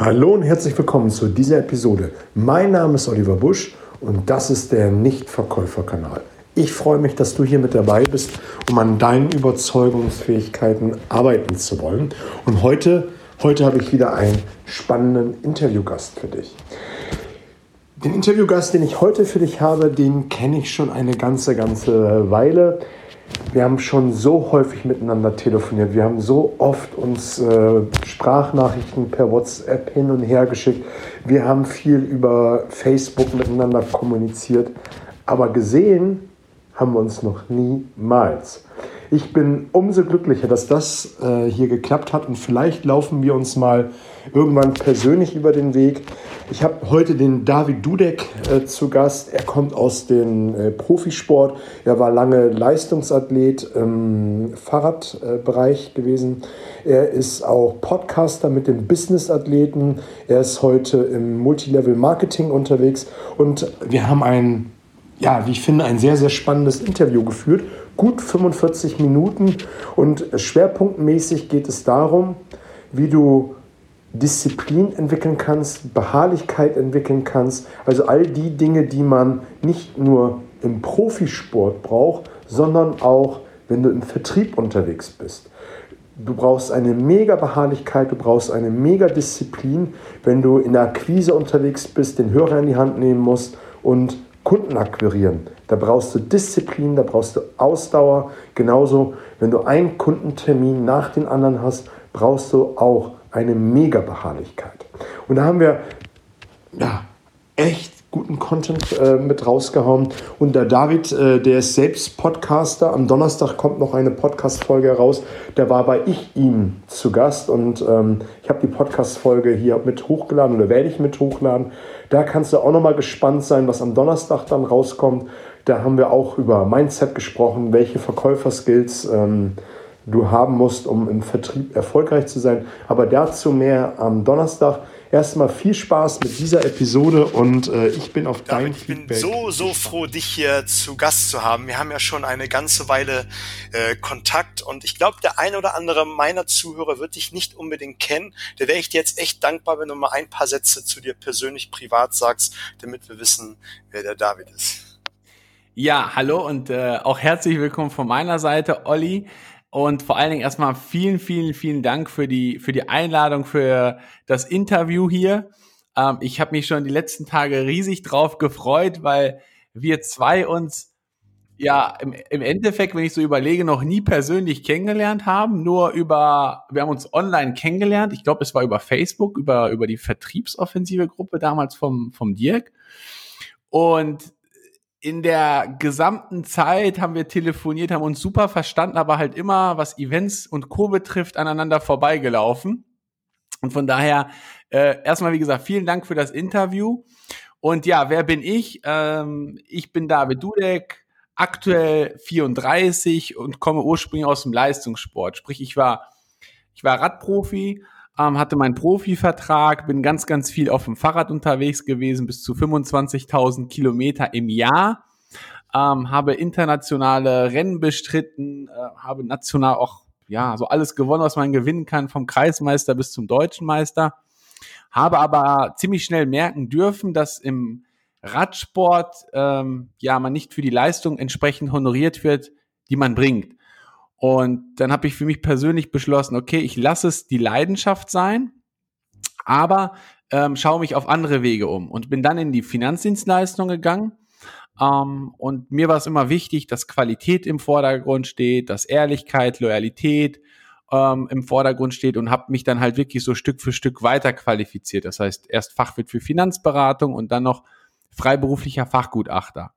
Hallo und herzlich willkommen zu dieser Episode. Mein Name ist Oliver Busch und das ist der Nichtverkäuferkanal. Ich freue mich, dass du hier mit dabei bist, um an deinen Überzeugungsfähigkeiten arbeiten zu wollen. Und heute, heute habe ich wieder einen spannenden Interviewgast für dich. Den Interviewgast, den ich heute für dich habe, den kenne ich schon eine ganze, ganze Weile. Wir haben schon so häufig miteinander telefoniert. Wir haben so oft uns äh, Sprachnachrichten per WhatsApp hin und her geschickt. Wir haben viel über Facebook miteinander kommuniziert. Aber gesehen haben wir uns noch niemals. Ich bin umso glücklicher, dass das äh, hier geklappt hat und vielleicht laufen wir uns mal irgendwann persönlich über den Weg. Ich habe heute den David Dudek äh, zu Gast. Er kommt aus dem äh, Profisport. Er war lange Leistungsathlet im Fahrradbereich gewesen. Er ist auch Podcaster mit den Business-Athleten. Er ist heute im Multilevel Marketing unterwegs und wir haben ein ja, wie ich finde, ein sehr, sehr spannendes Interview geführt. Gut 45 Minuten und schwerpunktmäßig geht es darum, wie du Disziplin entwickeln kannst, Beharrlichkeit entwickeln kannst. Also all die Dinge, die man nicht nur im Profisport braucht, sondern auch, wenn du im Vertrieb unterwegs bist. Du brauchst eine mega Beharrlichkeit, du brauchst eine mega Disziplin, wenn du in der Akquise unterwegs bist, den Hörer in die Hand nehmen musst und Kunden akquirieren. Da brauchst du Disziplin, da brauchst du Ausdauer. Genauso, wenn du einen Kundentermin nach den anderen hast, brauchst du auch eine Mega-Beharrlichkeit. Und da haben wir ja, echt guten Content äh, mit rausgehauen. Und der David, äh, der ist selbst Podcaster. Am Donnerstag kommt noch eine Podcast-Folge raus. Da war bei ich ihm zu Gast und ähm, ich habe die Podcast-Folge hier mit hochgeladen oder werde ich mit hochladen. Da kannst du auch noch mal gespannt sein, was am Donnerstag dann rauskommt. Da haben wir auch über Mindset gesprochen, welche Verkäuferskills ähm, du haben musst, um im Vertrieb erfolgreich zu sein. Aber dazu mehr am Donnerstag. Erstmal viel Spaß mit dieser Episode und äh, ich bin auf dein David, Ich bin so, so froh, dich hier zu Gast zu haben. Wir haben ja schon eine ganze Weile äh, Kontakt und ich glaube, der eine oder andere meiner Zuhörer wird dich nicht unbedingt kennen. Da wäre ich dir jetzt echt dankbar, wenn du mal ein paar Sätze zu dir persönlich privat sagst, damit wir wissen, wer der David ist. Ja, hallo und äh, auch herzlich willkommen von meiner Seite, Olli. Und vor allen Dingen erstmal vielen, vielen, vielen Dank für die, für die Einladung, für das Interview hier. Ähm, ich habe mich schon die letzten Tage riesig drauf gefreut, weil wir zwei uns ja im, im Endeffekt, wenn ich so überlege, noch nie persönlich kennengelernt haben, nur über, wir haben uns online kennengelernt. Ich glaube, es war über Facebook, über, über die Vertriebsoffensive Gruppe damals vom, vom Dirk. Und in der gesamten Zeit haben wir telefoniert, haben uns super verstanden, aber halt immer, was Events und Co. betrifft, aneinander vorbeigelaufen. Und von daher, äh, erstmal, wie gesagt, vielen Dank für das Interview. Und ja, wer bin ich? Ähm, ich bin David Dudek, aktuell 34 und komme ursprünglich aus dem Leistungssport. Sprich, ich war, ich war Radprofi, ähm, hatte meinen Profivertrag, bin ganz, ganz viel auf dem Fahrrad unterwegs gewesen, bis zu 25.000 Kilometer im Jahr, ähm, habe internationale Rennen bestritten, äh, habe national auch ja so alles gewonnen, was man gewinnen kann, vom Kreismeister bis zum deutschen Meister, habe aber ziemlich schnell merken dürfen, dass im Radsport ähm, ja man nicht für die Leistung entsprechend honoriert wird, die man bringt. Und dann habe ich für mich persönlich beschlossen, okay, ich lasse es die Leidenschaft sein, aber ähm, schaue mich auf andere Wege um und bin dann in die Finanzdienstleistung gegangen. Ähm, und mir war es immer wichtig, dass Qualität im Vordergrund steht, dass Ehrlichkeit, Loyalität ähm, im Vordergrund steht und habe mich dann halt wirklich so Stück für Stück weiter qualifiziert. Das heißt, erst Fachwirt für Finanzberatung und dann noch freiberuflicher Fachgutachter.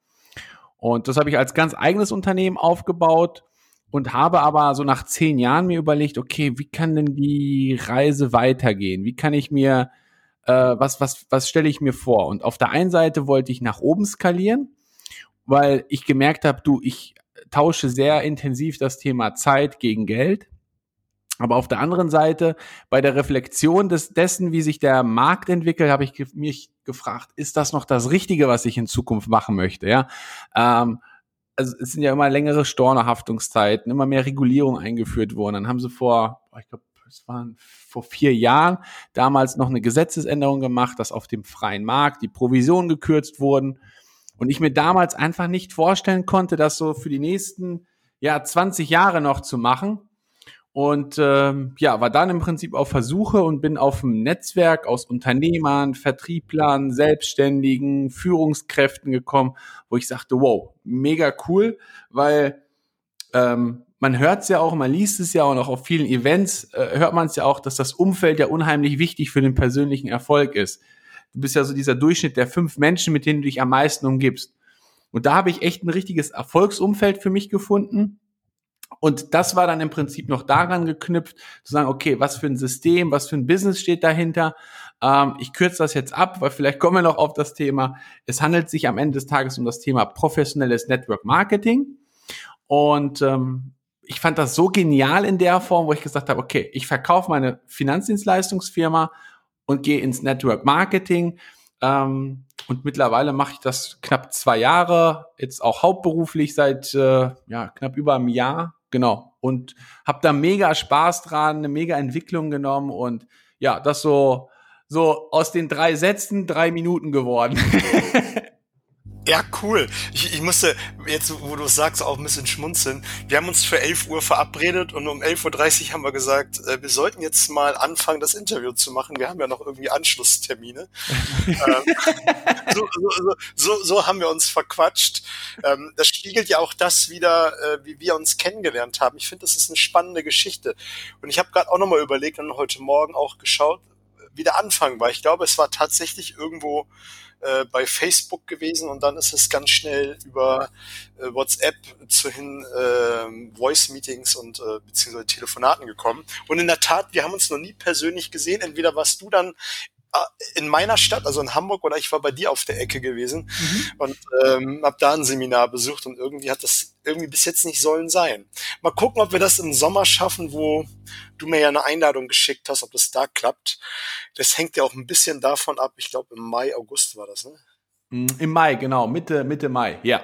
Und das habe ich als ganz eigenes Unternehmen aufgebaut und habe aber so nach zehn Jahren mir überlegt, okay, wie kann denn die Reise weitergehen? Wie kann ich mir, äh, was, was, was stelle ich mir vor? Und auf der einen Seite wollte ich nach oben skalieren, weil ich gemerkt habe, du, ich tausche sehr intensiv das Thema Zeit gegen Geld. Aber auf der anderen Seite, bei der Reflexion des, dessen, wie sich der Markt entwickelt, habe ich mich gefragt, ist das noch das Richtige, was ich in Zukunft machen möchte? Ja, ähm, also es sind ja immer längere Stornohaftungszeiten, immer mehr Regulierung eingeführt worden. Dann haben sie vor, ich glaube, das waren vor vier Jahren, damals noch eine Gesetzesänderung gemacht, dass auf dem freien Markt die Provisionen gekürzt wurden. Und ich mir damals einfach nicht vorstellen konnte, das so für die nächsten ja, 20 Jahre noch zu machen. Und ähm, ja, war dann im Prinzip auf Versuche und bin auf ein Netzwerk aus Unternehmern, Vertrieblern, Selbstständigen, Führungskräften gekommen, wo ich sagte, wow, mega cool, weil ähm, man hört es ja auch, man liest es ja auch noch auf vielen Events, äh, hört man es ja auch, dass das Umfeld ja unheimlich wichtig für den persönlichen Erfolg ist. Du bist ja so dieser Durchschnitt der fünf Menschen, mit denen du dich am meisten umgibst. Und da habe ich echt ein richtiges Erfolgsumfeld für mich gefunden und das war dann im Prinzip noch daran geknüpft, zu sagen, okay, was für ein System, was für ein Business steht dahinter. Ähm, ich kürze das jetzt ab, weil vielleicht kommen wir noch auf das Thema. Es handelt sich am Ende des Tages um das Thema professionelles Network Marketing. Und ähm, ich fand das so genial in der Form, wo ich gesagt habe, okay, ich verkaufe meine Finanzdienstleistungsfirma und gehe ins Network Marketing. Ähm, und mittlerweile mache ich das knapp zwei Jahre, jetzt auch hauptberuflich seit äh, ja, knapp über einem Jahr Genau. Und habe da mega Spaß dran, eine mega Entwicklung genommen und ja, das so, so aus den drei Sätzen drei Minuten geworden. Ja, cool. Ich, ich musste jetzt, wo du es sagst, auch ein bisschen schmunzeln. Wir haben uns für 11 Uhr verabredet und um 11.30 Uhr haben wir gesagt, äh, wir sollten jetzt mal anfangen, das Interview zu machen. Wir haben ja noch irgendwie Anschlusstermine. ähm, so, so, so, so, haben wir uns verquatscht. Ähm, das spiegelt ja auch das wieder, äh, wie wir uns kennengelernt haben. Ich finde, das ist eine spannende Geschichte. Und ich habe gerade auch nochmal überlegt und heute Morgen auch geschaut, wie der Anfang war. Ich glaube, es war tatsächlich irgendwo äh, bei Facebook gewesen und dann ist es ganz schnell über äh, WhatsApp zu hin äh, Voice-Meetings und äh, beziehungsweise Telefonaten gekommen. Und in der Tat, wir haben uns noch nie persönlich gesehen. Entweder warst du dann in meiner Stadt, also in Hamburg, oder ich war bei dir auf der Ecke gewesen mhm. und ähm, habe da ein Seminar besucht und irgendwie hat das irgendwie bis jetzt nicht sollen sein. Mal gucken, ob wir das im Sommer schaffen, wo du mir ja eine Einladung geschickt hast, ob das da klappt. Das hängt ja auch ein bisschen davon ab. Ich glaube, im Mai, August war das, ne? Mhm, Im Mai, genau, Mitte, Mitte Mai, ja.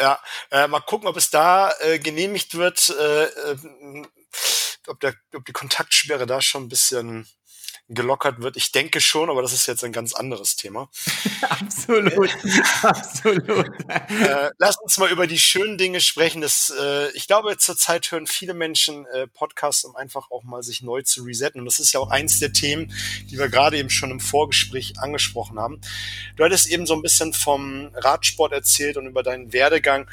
Ja, äh, mal gucken, ob es da äh, genehmigt wird, äh, äh, ob, der, ob die Kontaktsperre da schon ein bisschen gelockert wird. Ich denke schon, aber das ist jetzt ein ganz anderes Thema. absolut, absolut. Äh, lass uns mal über die schönen Dinge sprechen. Das, äh, ich glaube, zurzeit hören viele Menschen äh, Podcasts, um einfach auch mal sich neu zu resetten. Und das ist ja auch eins der Themen, die wir gerade eben schon im Vorgespräch angesprochen haben. Du hattest eben so ein bisschen vom Radsport erzählt und über deinen Werdegang.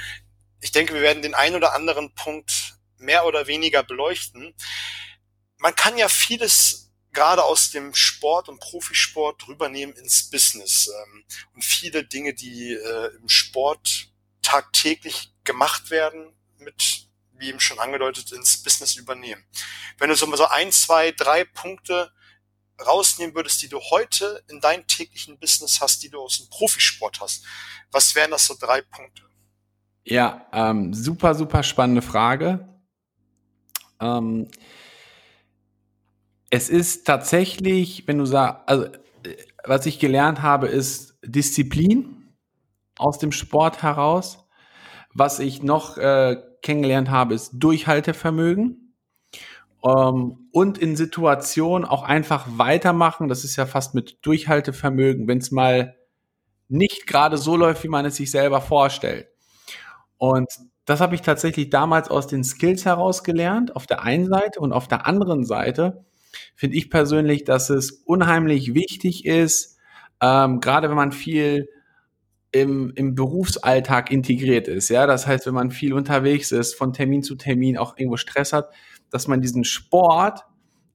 Ich denke, wir werden den einen oder anderen Punkt mehr oder weniger beleuchten. Man kann ja vieles gerade aus dem Sport und Profisport rübernehmen ins Business. Ähm, und viele Dinge, die äh, im Sport tagtäglich gemacht werden, mit, wie eben schon angedeutet, ins Business übernehmen. Wenn du so mal so ein, zwei, drei Punkte rausnehmen würdest, die du heute in deinem täglichen Business hast, die du aus dem Profisport hast, was wären das so drei Punkte? Ja, ähm, super, super spannende Frage. Ähm, es ist tatsächlich, wenn du sagst, also was ich gelernt habe, ist Disziplin aus dem Sport heraus. Was ich noch äh, kennengelernt habe, ist Durchhaltevermögen. Ähm, und in Situationen auch einfach weitermachen. Das ist ja fast mit Durchhaltevermögen, wenn es mal nicht gerade so läuft, wie man es sich selber vorstellt. Und das habe ich tatsächlich damals aus den Skills heraus gelernt, auf der einen Seite und auf der anderen Seite finde ich persönlich, dass es unheimlich wichtig ist, ähm, gerade wenn man viel im, im Berufsalltag integriert ist. Ja, das heißt, wenn man viel unterwegs ist, von Termin zu Termin auch irgendwo Stress hat, dass man diesen Sport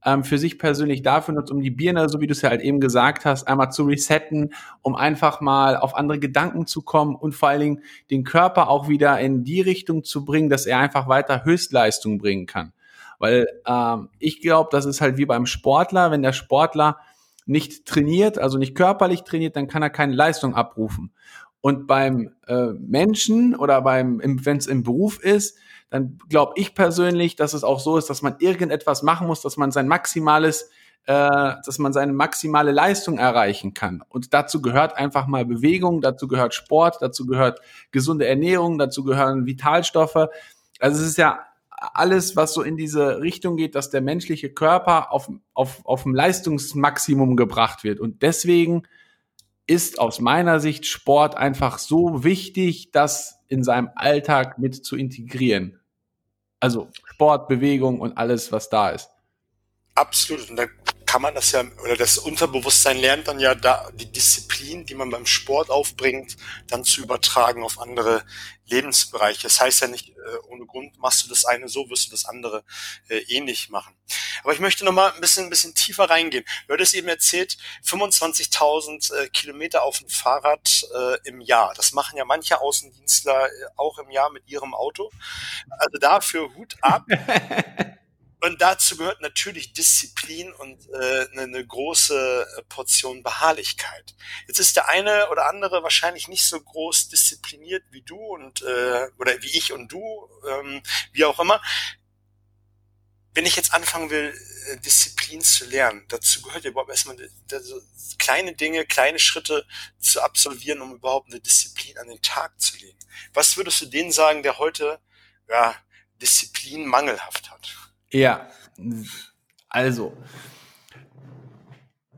ähm, für sich persönlich dafür nutzt, um die Birne, so wie du es ja halt eben gesagt hast, einmal zu resetten, um einfach mal auf andere Gedanken zu kommen und vor allen Dingen den Körper auch wieder in die Richtung zu bringen, dass er einfach weiter Höchstleistung bringen kann. Weil ähm, ich glaube, das ist halt wie beim Sportler, wenn der Sportler nicht trainiert, also nicht körperlich trainiert, dann kann er keine Leistung abrufen. Und beim äh, Menschen oder beim, wenn es im Beruf ist, dann glaube ich persönlich, dass es auch so ist, dass man irgendetwas machen muss, dass man sein maximales, äh, dass man seine maximale Leistung erreichen kann. Und dazu gehört einfach mal Bewegung, dazu gehört Sport, dazu gehört gesunde Ernährung, dazu gehören Vitalstoffe. Also es ist ja alles, was so in diese Richtung geht, dass der menschliche Körper auf, auf, auf ein Leistungsmaximum gebracht wird. Und deswegen ist aus meiner Sicht Sport einfach so wichtig, das in seinem Alltag mit zu integrieren. Also Sport, Bewegung und alles, was da ist. Absolut. Und da kann man das ja, oder das Unterbewusstsein lernt dann ja da die Disziplin, die man beim Sport aufbringt, dann zu übertragen auf andere Lebensbereiche. Das heißt ja nicht, äh, ohne Grund machst du das eine so, wirst du das andere äh, ähnlich machen. Aber ich möchte noch mal ein bisschen, ein bisschen tiefer reingehen. Du hattest eben erzählt, 25.000 äh, Kilometer auf dem Fahrrad äh, im Jahr. Das machen ja manche Außendienstler äh, auch im Jahr mit ihrem Auto. Also dafür Hut ab. Und dazu gehört natürlich Disziplin und äh, eine, eine große äh, Portion Beharrlichkeit. Jetzt ist der eine oder andere wahrscheinlich nicht so groß diszipliniert wie du und äh, oder wie ich und du, ähm, wie auch immer. Wenn ich jetzt anfangen will, äh, Disziplin zu lernen, dazu gehört ja überhaupt erstmal so kleine Dinge, kleine Schritte zu absolvieren, um überhaupt eine Disziplin an den Tag zu legen. Was würdest du denen sagen, der heute ja, Disziplin mangelhaft hat? Ja, also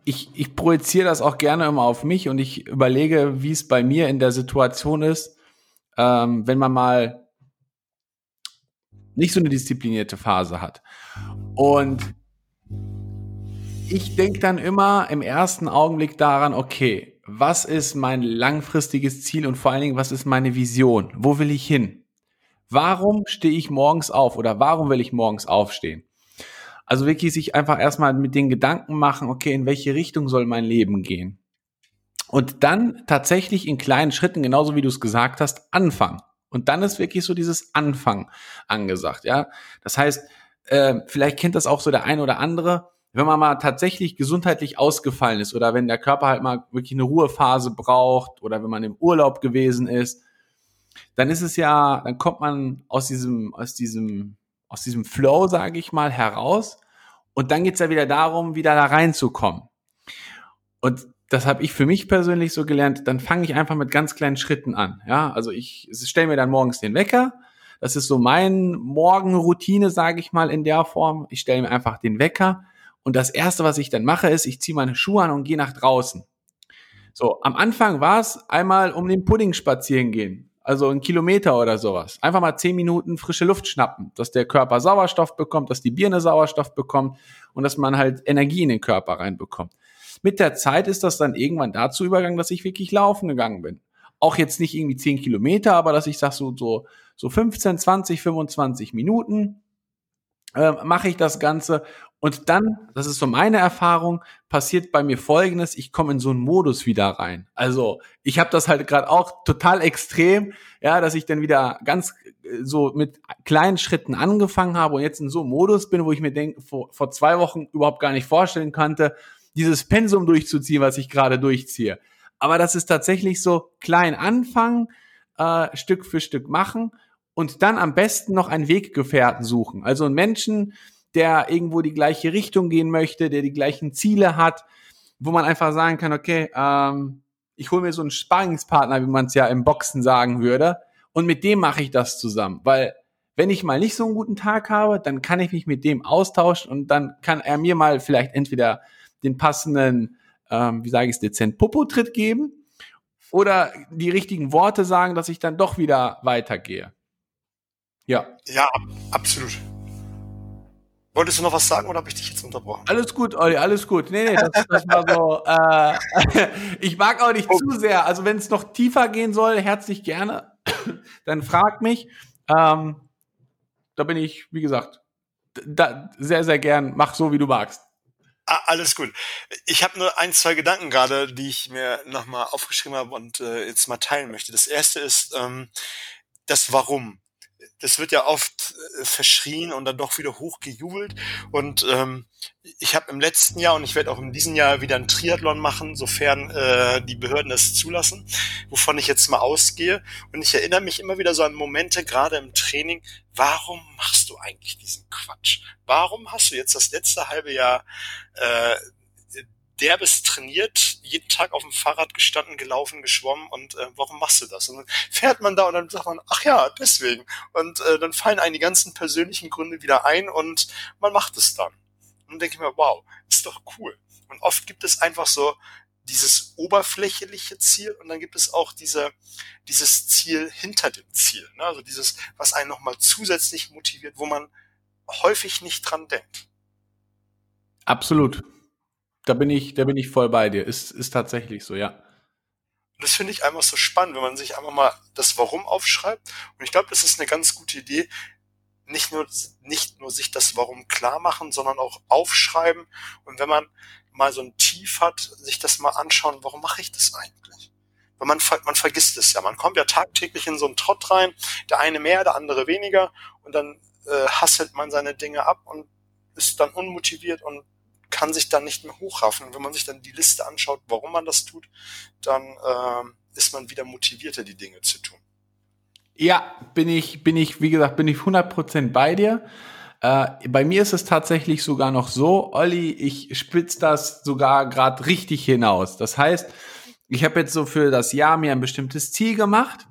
ich, ich projiziere das auch gerne immer auf mich und ich überlege, wie es bei mir in der Situation ist, ähm, wenn man mal nicht so eine disziplinierte Phase hat. Und ich denke dann immer im ersten Augenblick daran, okay, was ist mein langfristiges Ziel und vor allen Dingen, was ist meine Vision? Wo will ich hin? Warum stehe ich morgens auf oder warum will ich morgens aufstehen? Also wirklich sich einfach erstmal mit den Gedanken machen, okay, in welche Richtung soll mein Leben gehen? Und dann tatsächlich in kleinen Schritten, genauso wie du es gesagt hast, anfangen. Und dann ist wirklich so dieses Anfangen angesagt, ja. Das heißt, äh, vielleicht kennt das auch so der ein oder andere, wenn man mal tatsächlich gesundheitlich ausgefallen ist oder wenn der Körper halt mal wirklich eine Ruhephase braucht oder wenn man im Urlaub gewesen ist, dann ist es ja, dann kommt man aus diesem, aus diesem, aus diesem Flow, sage ich mal, heraus. Und dann geht's ja wieder darum, wieder da reinzukommen. Und das habe ich für mich persönlich so gelernt, dann fange ich einfach mit ganz kleinen Schritten an. Ja, also ich stelle mir dann morgens den Wecker. Das ist so mein Morgenroutine, sage ich mal in der Form. Ich stelle mir einfach den Wecker und das erste, was ich dann mache, ist, ich ziehe meine Schuhe an und gehe nach draußen. So, am Anfang war es einmal um den Pudding spazieren gehen. Also ein Kilometer oder sowas. Einfach mal zehn Minuten frische Luft schnappen, dass der Körper Sauerstoff bekommt, dass die Birne Sauerstoff bekommt und dass man halt Energie in den Körper reinbekommt. Mit der Zeit ist das dann irgendwann dazu übergegangen, dass ich wirklich laufen gegangen bin. Auch jetzt nicht irgendwie zehn Kilometer, aber dass ich sag so, so, so 15, 20, 25 Minuten äh, mache ich das Ganze und dann, das ist so meine Erfahrung, passiert bei mir Folgendes, ich komme in so einen Modus wieder rein. Also ich habe das halt gerade auch total extrem, ja, dass ich dann wieder ganz äh, so mit kleinen Schritten angefangen habe und jetzt in so einem Modus bin, wo ich mir denke, vor, vor zwei Wochen überhaupt gar nicht vorstellen konnte, dieses Pensum durchzuziehen, was ich gerade durchziehe. Aber das ist tatsächlich so klein anfangen, äh, Stück für Stück machen und dann am besten noch einen Weggefährten suchen. Also einen Menschen, der irgendwo die gleiche Richtung gehen möchte, der die gleichen Ziele hat, wo man einfach sagen kann, okay, ähm, ich hole mir so einen Sparringspartner, wie man es ja im Boxen sagen würde, und mit dem mache ich das zusammen, weil wenn ich mal nicht so einen guten Tag habe, dann kann ich mich mit dem austauschen und dann kann er mir mal vielleicht entweder den passenden, ähm, wie sage ich es dezent, Popo-Tritt geben oder die richtigen Worte sagen, dass ich dann doch wieder weitergehe. Ja. Ja, absolut. Wolltest du noch was sagen oder habe ich dich jetzt unterbrochen? Alles gut, Olli, alles gut. Nee, nee, das, das war so. Äh, ich mag auch nicht oh. zu sehr. Also wenn es noch tiefer gehen soll, herzlich gerne. Dann frag mich. Ähm, da bin ich, wie gesagt, da, sehr, sehr gern. Mach so, wie du magst. Ah, alles gut. Ich habe nur ein, zwei Gedanken gerade, die ich mir nochmal aufgeschrieben habe und äh, jetzt mal teilen möchte. Das erste ist ähm, das Warum das wird ja oft äh, verschrien und dann doch wieder hochgejubelt. Und ähm, ich habe im letzten Jahr und ich werde auch in diesem Jahr wieder einen Triathlon machen, sofern äh, die Behörden das zulassen, wovon ich jetzt mal ausgehe. Und ich erinnere mich immer wieder so an Momente, gerade im Training, warum machst du eigentlich diesen Quatsch? Warum hast du jetzt das letzte halbe Jahr äh, derbes trainiert, jeden Tag auf dem Fahrrad gestanden, gelaufen, geschwommen und äh, warum machst du das? Und dann fährt man da und dann sagt man, ach ja, deswegen. Und äh, dann fallen einem die ganzen persönlichen Gründe wieder ein und man macht es dann. Und dann denke ich mir, wow, ist doch cool. Und oft gibt es einfach so dieses oberflächliche Ziel und dann gibt es auch diese, dieses Ziel hinter dem Ziel. Ne? Also dieses, was einen nochmal zusätzlich motiviert, wo man häufig nicht dran denkt. Absolut. Da bin ich, da bin ich voll bei dir. Ist, ist tatsächlich so, ja. Das finde ich einfach so spannend, wenn man sich einfach mal das Warum aufschreibt. Und ich glaube, das ist eine ganz gute Idee, nicht nur, nicht nur sich das Warum klar machen, sondern auch aufschreiben. Und wenn man mal so ein Tief hat, sich das mal anschauen, warum mache ich das eigentlich? Weil man, man vergisst es ja. Man kommt ja tagtäglich in so einen Trott rein, der eine mehr, der andere weniger, und dann äh, hasselt man seine Dinge ab und ist dann unmotiviert und kann sich dann nicht mehr hochraffen. Wenn man sich dann die Liste anschaut, warum man das tut, dann äh, ist man wieder motivierter, die Dinge zu tun. Ja, bin ich, bin ich, wie gesagt, bin ich 100% bei dir. Äh, bei mir ist es tatsächlich sogar noch so, Olli, ich spitze das sogar gerade richtig hinaus. Das heißt, ich habe jetzt so für das Jahr mir ein bestimmtes Ziel gemacht.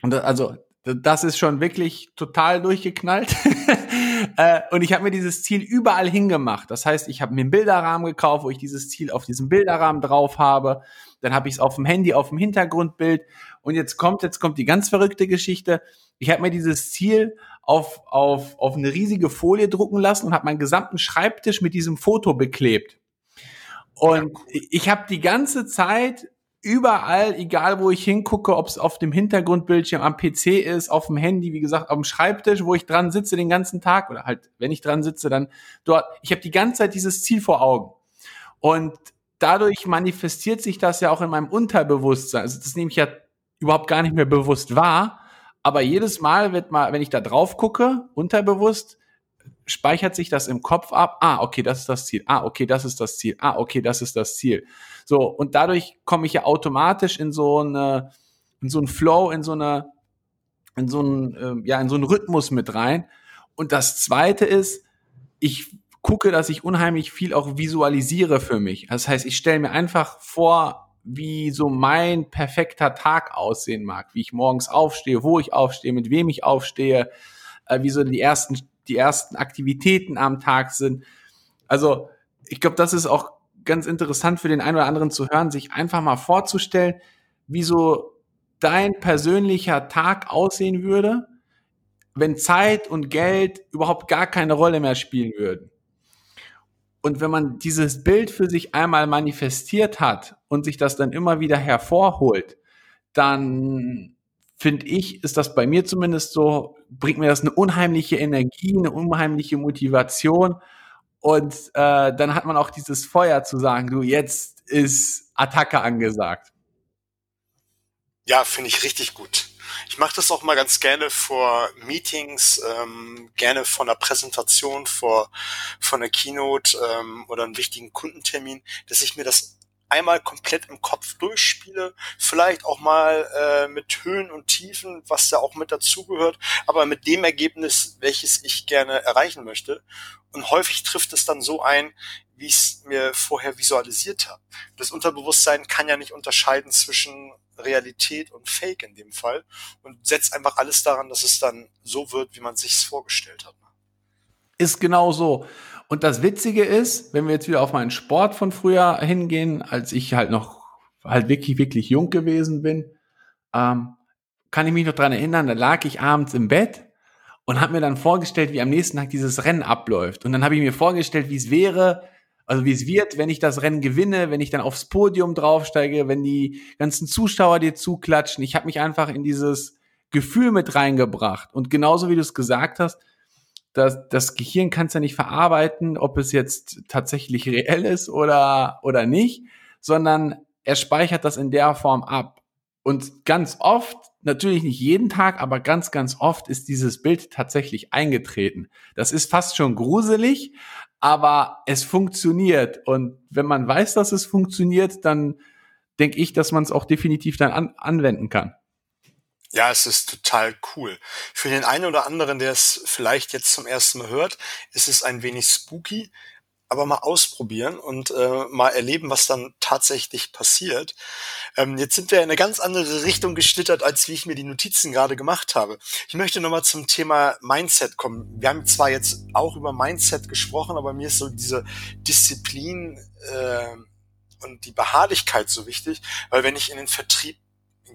Und das, also das ist schon wirklich total durchgeknallt. äh, und ich habe mir dieses Ziel überall hingemacht. Das heißt, ich habe mir einen Bilderrahmen gekauft, wo ich dieses Ziel auf diesem Bilderrahmen drauf habe. Dann habe ich es auf dem Handy, auf dem Hintergrundbild. Und jetzt kommt, jetzt kommt die ganz verrückte Geschichte. Ich habe mir dieses Ziel auf, auf, auf eine riesige Folie drucken lassen und habe meinen gesamten Schreibtisch mit diesem Foto beklebt. Und ich habe die ganze Zeit überall, egal wo ich hingucke, ob es auf dem Hintergrundbildschirm am PC ist, auf dem Handy, wie gesagt, auf dem Schreibtisch, wo ich dran sitze den ganzen Tag oder halt, wenn ich dran sitze, dann dort. Ich habe die ganze Zeit dieses Ziel vor Augen. Und dadurch manifestiert sich das ja auch in meinem Unterbewusstsein. Also das nehme ich ja überhaupt gar nicht mehr bewusst wahr. Aber jedes Mal wird mal, wenn ich da drauf gucke, unterbewusst, speichert sich das im Kopf ab. Ah, okay, das ist das Ziel. Ah, okay, das ist das Ziel. Ah, okay, das ist das Ziel. So, und dadurch komme ich ja automatisch in so eine, in so einen Flow, in so eine, in so einen, äh, ja, in so einen Rhythmus mit rein. Und das zweite ist, ich gucke, dass ich unheimlich viel auch visualisiere für mich. Das heißt, ich stelle mir einfach vor, wie so mein perfekter Tag aussehen mag, wie ich morgens aufstehe, wo ich aufstehe, mit wem ich aufstehe, äh, wie so die ersten, die ersten Aktivitäten am Tag sind. Also ich glaube, das ist auch ganz interessant für den einen oder anderen zu hören, sich einfach mal vorzustellen, wie so dein persönlicher Tag aussehen würde, wenn Zeit und Geld überhaupt gar keine Rolle mehr spielen würden. Und wenn man dieses Bild für sich einmal manifestiert hat und sich das dann immer wieder hervorholt, dann finde ich, ist das bei mir zumindest so, bringt mir das eine unheimliche Energie, eine unheimliche Motivation. Und äh, dann hat man auch dieses Feuer zu sagen, du, jetzt ist Attacke angesagt. Ja, finde ich richtig gut. Ich mache das auch mal ganz gerne vor Meetings, ähm, gerne vor einer Präsentation, vor, vor einer Keynote ähm, oder einem wichtigen Kundentermin, dass ich mir das einmal komplett im Kopf durchspiele, vielleicht auch mal äh, mit Höhen und Tiefen, was da auch mit dazugehört, aber mit dem Ergebnis, welches ich gerne erreichen möchte. Und häufig trifft es dann so ein, wie ich es mir vorher visualisiert habe. Das Unterbewusstsein kann ja nicht unterscheiden zwischen Realität und Fake in dem Fall und setzt einfach alles daran, dass es dann so wird, wie man sich es vorgestellt hat. Ist genau so. Und das Witzige ist, wenn wir jetzt wieder auf meinen Sport von früher hingehen, als ich halt noch halt wirklich, wirklich jung gewesen bin, ähm, kann ich mich noch dran erinnern, da lag ich abends im Bett und habe mir dann vorgestellt, wie am nächsten Tag dieses Rennen abläuft. Und dann habe ich mir vorgestellt, wie es wäre, also wie es wird, wenn ich das Rennen gewinne, wenn ich dann aufs Podium draufsteige, wenn die ganzen Zuschauer dir zuklatschen. Ich habe mich einfach in dieses Gefühl mit reingebracht. Und genauso wie du es gesagt hast, das, das Gehirn kann es ja nicht verarbeiten, ob es jetzt tatsächlich reell ist oder, oder nicht, sondern er speichert das in der Form ab. Und ganz oft, natürlich nicht jeden Tag, aber ganz, ganz oft ist dieses Bild tatsächlich eingetreten. Das ist fast schon gruselig, aber es funktioniert. Und wenn man weiß, dass es funktioniert, dann denke ich, dass man es auch definitiv dann an anwenden kann. Ja, es ist total cool. Für den einen oder anderen, der es vielleicht jetzt zum ersten Mal hört, ist es ein wenig spooky. aber mal ausprobieren und äh, mal erleben, was dann tatsächlich passiert. Ähm, jetzt sind wir in eine ganz andere Richtung geschlittert, als wie ich mir die Notizen gerade gemacht habe. Ich möchte nochmal zum Thema Mindset kommen. Wir haben zwar jetzt auch über Mindset gesprochen, aber mir ist so diese Disziplin äh, und die Beharrlichkeit so wichtig, weil wenn ich in den Vertrieb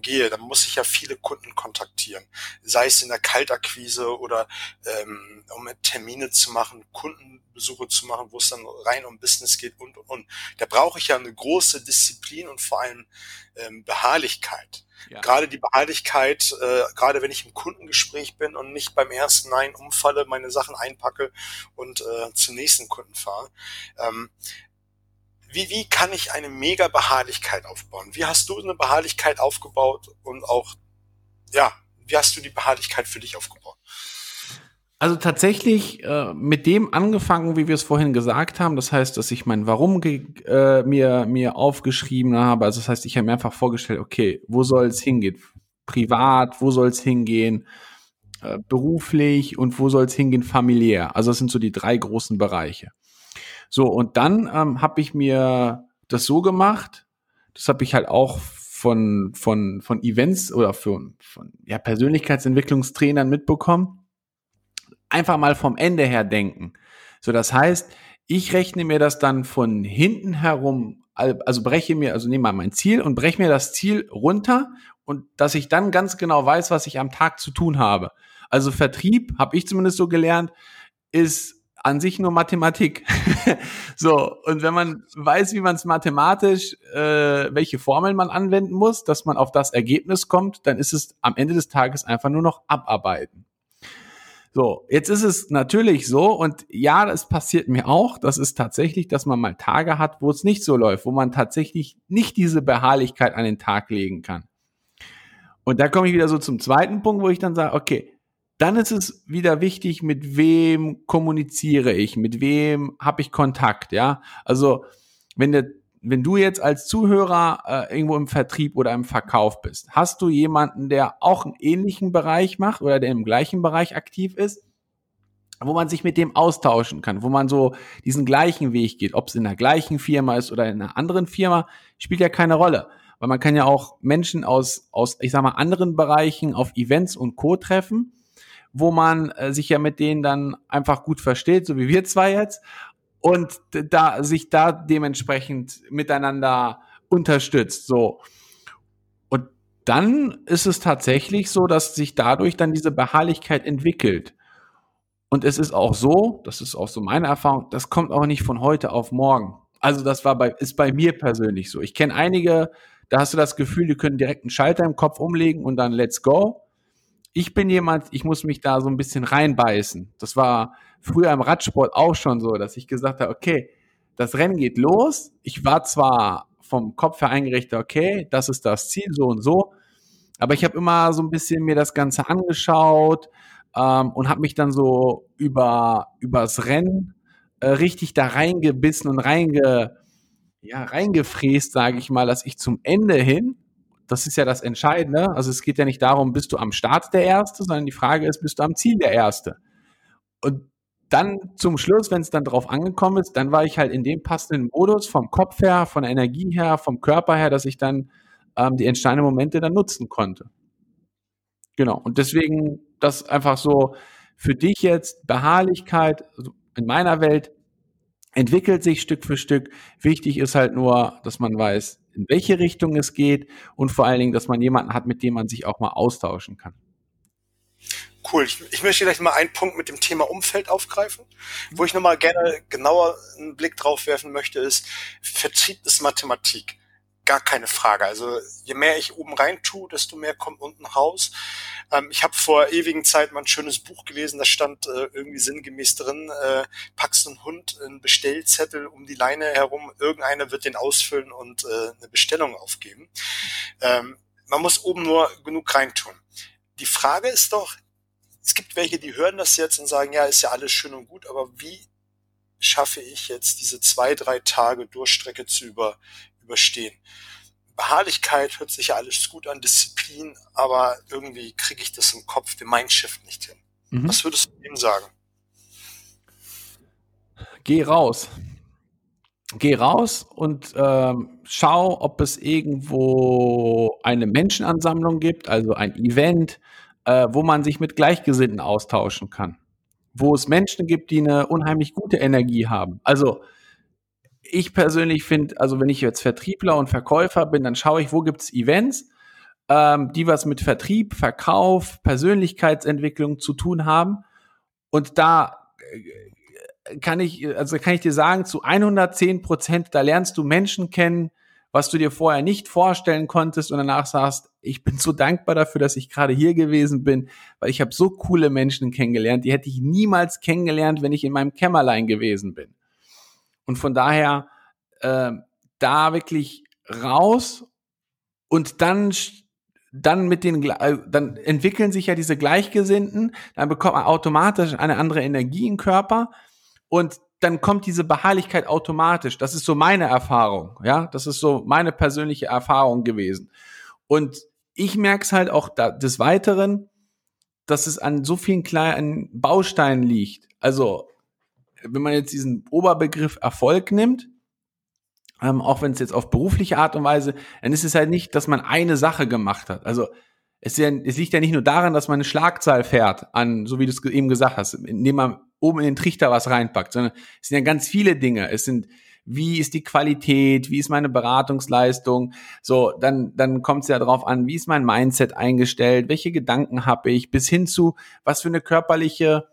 gehe, dann muss ich ja viele Kunden kontaktieren. Sei es in der Kaltakquise oder ähm, um Termine zu machen, Kundenbesuche zu machen, wo es dann rein um Business geht und und und. Da brauche ich ja eine große Disziplin und vor allem ähm, Beharrlichkeit. Ja. Gerade die Beharrlichkeit, äh, gerade wenn ich im Kundengespräch bin und nicht beim ersten Nein umfalle, meine Sachen einpacke und äh, zum nächsten Kunden fahre. Ähm, wie, wie kann ich eine mega Beharrlichkeit aufbauen? Wie hast du eine Beharrlichkeit aufgebaut und auch, ja, wie hast du die Beharrlichkeit für dich aufgebaut? Also tatsächlich äh, mit dem angefangen, wie wir es vorhin gesagt haben. Das heißt, dass ich mein Warum äh, mir, mir aufgeschrieben habe. Also das heißt, ich habe mir einfach vorgestellt, okay, wo soll es hingehen? Privat, wo soll es hingehen? Äh, beruflich und wo soll es hingehen? Familiär. Also das sind so die drei großen Bereiche. So, und dann ähm, habe ich mir das so gemacht, das habe ich halt auch von, von, von Events oder von, von ja, Persönlichkeitsentwicklungstrainern mitbekommen. Einfach mal vom Ende her denken. So, das heißt, ich rechne mir das dann von hinten herum, also breche mir, also nehme mal mein Ziel und breche mir das Ziel runter und dass ich dann ganz genau weiß, was ich am Tag zu tun habe. Also Vertrieb, habe ich zumindest so gelernt, ist an sich nur Mathematik. so, und wenn man weiß, wie man es mathematisch, äh, welche Formeln man anwenden muss, dass man auf das Ergebnis kommt, dann ist es am Ende des Tages einfach nur noch abarbeiten. So, jetzt ist es natürlich so, und ja, das passiert mir auch, das ist tatsächlich, dass man mal Tage hat, wo es nicht so läuft, wo man tatsächlich nicht diese Beharrlichkeit an den Tag legen kann. Und da komme ich wieder so zum zweiten Punkt, wo ich dann sage, okay, dann ist es wieder wichtig, mit wem kommuniziere ich, mit wem habe ich Kontakt, ja. Also wenn der, wenn du jetzt als Zuhörer äh, irgendwo im Vertrieb oder im Verkauf bist, hast du jemanden, der auch einen ähnlichen Bereich macht oder der im gleichen Bereich aktiv ist, wo man sich mit dem austauschen kann, wo man so diesen gleichen Weg geht, ob es in der gleichen Firma ist oder in einer anderen Firma, spielt ja keine Rolle. Weil man kann ja auch Menschen aus, aus, ich sag mal, anderen Bereichen auf Events und Co. treffen wo man äh, sich ja mit denen dann einfach gut versteht, so wie wir zwei jetzt, und da sich da dementsprechend miteinander unterstützt. So. Und dann ist es tatsächlich so, dass sich dadurch dann diese Beharrlichkeit entwickelt. Und es ist auch so, das ist auch so meine Erfahrung, das kommt auch nicht von heute auf morgen. Also das war bei, ist bei mir persönlich so. Ich kenne einige, da hast du das Gefühl, die können direkt einen Schalter im Kopf umlegen und dann let's go ich bin jemand, ich muss mich da so ein bisschen reinbeißen. Das war früher im Radsport auch schon so, dass ich gesagt habe, okay, das Rennen geht los. Ich war zwar vom Kopf her eingerichtet, okay, das ist das Ziel, so und so. Aber ich habe immer so ein bisschen mir das Ganze angeschaut ähm, und habe mich dann so über übers Rennen äh, richtig da reingebissen und reinge, ja, reingefräst, sage ich mal, dass ich zum Ende hin das ist ja das Entscheidende. Also es geht ja nicht darum, bist du am Start der Erste, sondern die Frage ist, bist du am Ziel der Erste? Und dann zum Schluss, wenn es dann drauf angekommen ist, dann war ich halt in dem passenden Modus vom Kopf her, von der Energie her, vom Körper her, dass ich dann ähm, die entscheidenden Momente dann nutzen konnte. Genau. Und deswegen das einfach so für dich jetzt Beharrlichkeit also in meiner Welt entwickelt sich Stück für Stück. Wichtig ist halt nur, dass man weiß, in welche Richtung es geht und vor allen Dingen, dass man jemanden hat, mit dem man sich auch mal austauschen kann. Cool. Ich, ich möchte gleich mal einen Punkt mit dem Thema Umfeld aufgreifen. Wo ich nochmal gerne genauer einen Blick drauf werfen möchte, ist Vertrieb ist Mathematik gar keine Frage. Also je mehr ich oben rein tue, desto mehr kommt unten raus. Ähm, ich habe vor ewigen Zeit mal ein schönes Buch gelesen, da stand äh, irgendwie sinngemäß drin, äh, packst einen Hund einen Bestellzettel um die Leine herum, irgendeiner wird den ausfüllen und äh, eine Bestellung aufgeben. Ähm, man muss oben nur genug reintun. Die Frage ist doch, es gibt welche, die hören das jetzt und sagen, ja, ist ja alles schön und gut, aber wie schaffe ich jetzt diese zwei, drei Tage Durchstrecke zu über, überstehen. Beharrlichkeit hört sich ja alles gut an, Disziplin, aber irgendwie kriege ich das im Kopf, den Mindshift nicht hin. Mhm. Was würdest du ihm sagen? Geh raus. geh raus und ähm, schau, ob es irgendwo eine Menschenansammlung gibt, also ein Event, äh, wo man sich mit Gleichgesinnten austauschen kann. Wo es Menschen gibt, die eine unheimlich gute Energie haben. Also ich persönlich finde, also wenn ich jetzt Vertriebler und Verkäufer bin, dann schaue ich, wo gibt es Events, ähm, die was mit Vertrieb, Verkauf, Persönlichkeitsentwicklung zu tun haben. Und da äh, kann ich, also kann ich dir sagen, zu 110 Prozent, da lernst du Menschen kennen, was du dir vorher nicht vorstellen konntest und danach sagst, ich bin so dankbar dafür, dass ich gerade hier gewesen bin, weil ich habe so coole Menschen kennengelernt, die hätte ich niemals kennengelernt, wenn ich in meinem Kämmerlein gewesen bin. Und von daher äh, da wirklich raus und dann dann mit den, äh, dann entwickeln sich ja diese Gleichgesinnten, dann bekommt man automatisch eine andere Energie im Körper und dann kommt diese Beharrlichkeit automatisch. Das ist so meine Erfahrung, ja, das ist so meine persönliche Erfahrung gewesen. Und ich merke es halt auch da, des Weiteren, dass es an so vielen kleinen Bausteinen liegt. Also, wenn man jetzt diesen Oberbegriff Erfolg nimmt, ähm, auch wenn es jetzt auf berufliche Art und Weise, dann ist es halt nicht, dass man eine Sache gemacht hat. Also es, ja, es liegt ja nicht nur daran, dass man eine Schlagzahl fährt, an, so wie du es eben gesagt hast, indem man oben in den Trichter was reinpackt, sondern es sind ja ganz viele Dinge. Es sind, wie ist die Qualität, wie ist meine Beratungsleistung, so, dann, dann kommt es ja darauf an, wie ist mein Mindset eingestellt, welche Gedanken habe ich, bis hin zu, was für eine körperliche